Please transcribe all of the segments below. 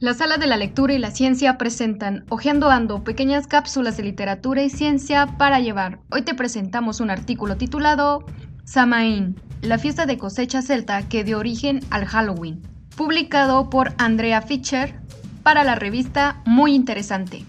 La Sala de la Lectura y la Ciencia presentan Ojeando Ando, pequeñas cápsulas de literatura y ciencia para llevar. Hoy te presentamos un artículo titulado Samaín, la fiesta de cosecha celta que dio origen al Halloween, publicado por Andrea Fischer para la revista Muy Interesante.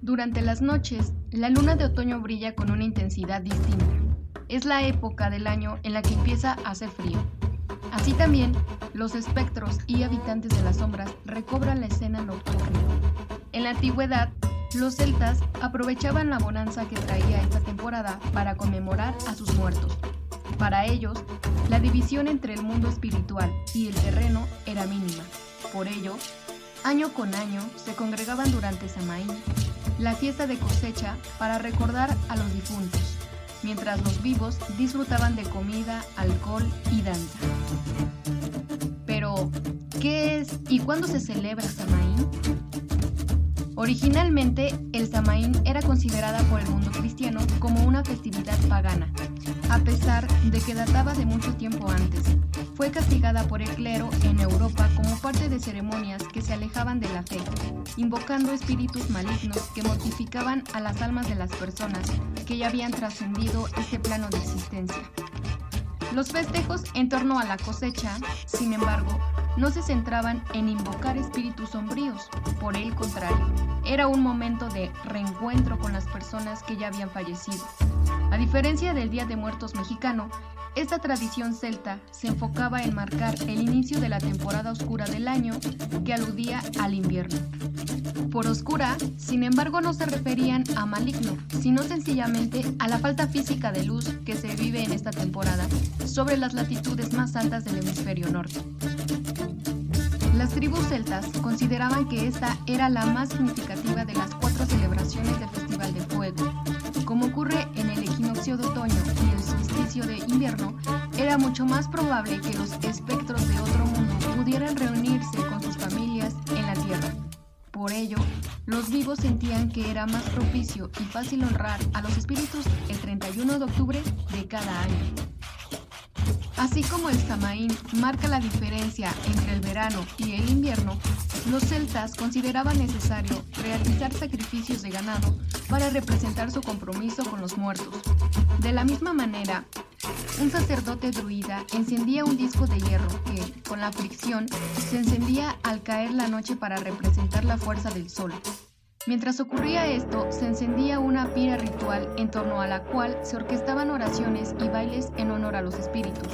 Durante las noches, la luna de otoño brilla con una intensidad distinta es la época del año en la que empieza a hacer frío. Así también, los espectros y habitantes de las sombras recobran la escena nocturna. En la antigüedad, los celtas aprovechaban la bonanza que traía esta temporada para conmemorar a sus muertos. Para ellos, la división entre el mundo espiritual y el terreno era mínima. Por ello, año con año se congregaban durante Samaín, la fiesta de cosecha, para recordar a los difuntos mientras los vivos disfrutaban de comida, alcohol y danza. Pero, ¿qué es y cuándo se celebra Samaín? Originalmente, el Samaín era considerada por el mundo cristiano como una festividad pagana, a pesar de que databa de mucho tiempo antes. Fue castigada por el clero en Europa como parte de ceremonias que se alejaban de la fe, invocando espíritus malignos que mortificaban a las almas de las personas que ya habían trascendido este plano de existencia. Los festejos en torno a la cosecha, sin embargo, no se centraban en invocar espíritus sombríos, por el contrario, era un momento de reencuentro con las personas que ya habían fallecido. A diferencia del Día de Muertos mexicano, esta tradición celta se enfocaba en marcar el inicio de la temporada oscura del año que aludía al invierno. Por oscura, sin embargo, no se referían a maligno, sino sencillamente a la falta física de luz que se vive en esta temporada sobre las latitudes más altas del hemisferio norte. Las tribus celtas consideraban que esta era la más significativa de las cuatro celebraciones del Festival de Fuego. Como ocurre en el equinoccio de otoño y el solsticio de invierno, era mucho más probable que los espectros de otro mundo pudieran reunirse con sus familias en la Tierra. Por ello, los vivos sentían que era más propicio y fácil honrar a los espíritus el 31 de octubre de cada año. Así como el Samaín marca la diferencia entre el verano y el invierno, los celtas consideraban necesario realizar sacrificios de ganado para representar su compromiso con los muertos. De la misma manera, un sacerdote druida encendía un disco de hierro que, con la fricción, se encendía al caer la noche para representar la fuerza del sol. Mientras ocurría esto, se encendía una pira ritual en torno a la cual se orquestaban oraciones y bailes en honor a los espíritus.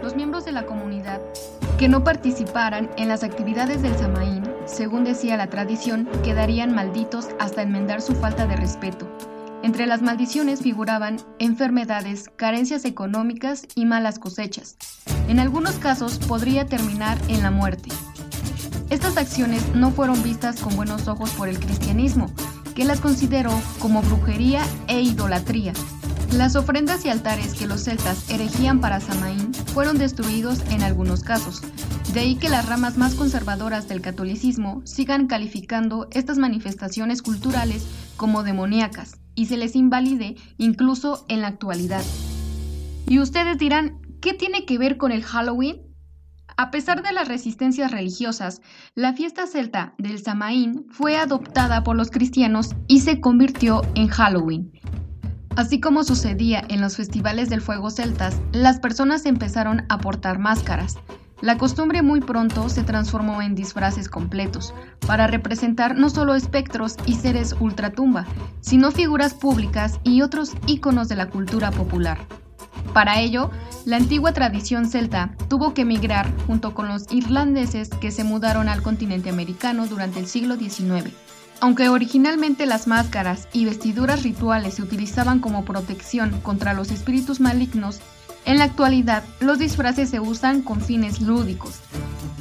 Los miembros de la comunidad que no participaran en las actividades del Samaín, según decía la tradición, quedarían malditos hasta enmendar su falta de respeto. Entre las maldiciones figuraban enfermedades, carencias económicas y malas cosechas. En algunos casos podría terminar en la muerte. Estas acciones no fueron vistas con buenos ojos por el cristianismo, que las consideró como brujería e idolatría. Las ofrendas y altares que los celtas erigían para Samaín fueron destruidos en algunos casos, de ahí que las ramas más conservadoras del catolicismo sigan calificando estas manifestaciones culturales como demoníacas y se les invalide incluso en la actualidad. Y ustedes dirán, ¿qué tiene que ver con el Halloween? A pesar de las resistencias religiosas, la fiesta celta del Samaín fue adoptada por los cristianos y se convirtió en Halloween. Así como sucedía en los festivales del fuego celtas, las personas empezaron a portar máscaras. La costumbre muy pronto se transformó en disfraces completos, para representar no solo espectros y seres ultratumba, sino figuras públicas y otros íconos de la cultura popular. Para ello, la antigua tradición celta tuvo que emigrar junto con los irlandeses que se mudaron al continente americano durante el siglo XIX. Aunque originalmente las máscaras y vestiduras rituales se utilizaban como protección contra los espíritus malignos, en la actualidad los disfraces se usan con fines lúdicos.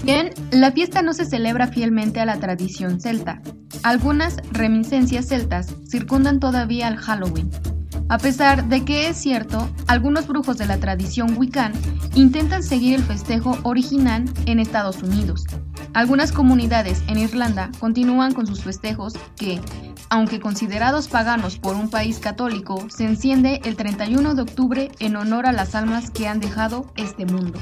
Bien, la fiesta no se celebra fielmente a la tradición celta. Algunas reminiscencias celtas circundan todavía al Halloween, a pesar de que es cierto, algunos brujos de la tradición Wiccan intentan seguir el festejo original en Estados Unidos. Algunas comunidades en Irlanda continúan con sus festejos que, aunque considerados paganos por un país católico, se enciende el 31 de octubre en honor a las almas que han dejado este mundo.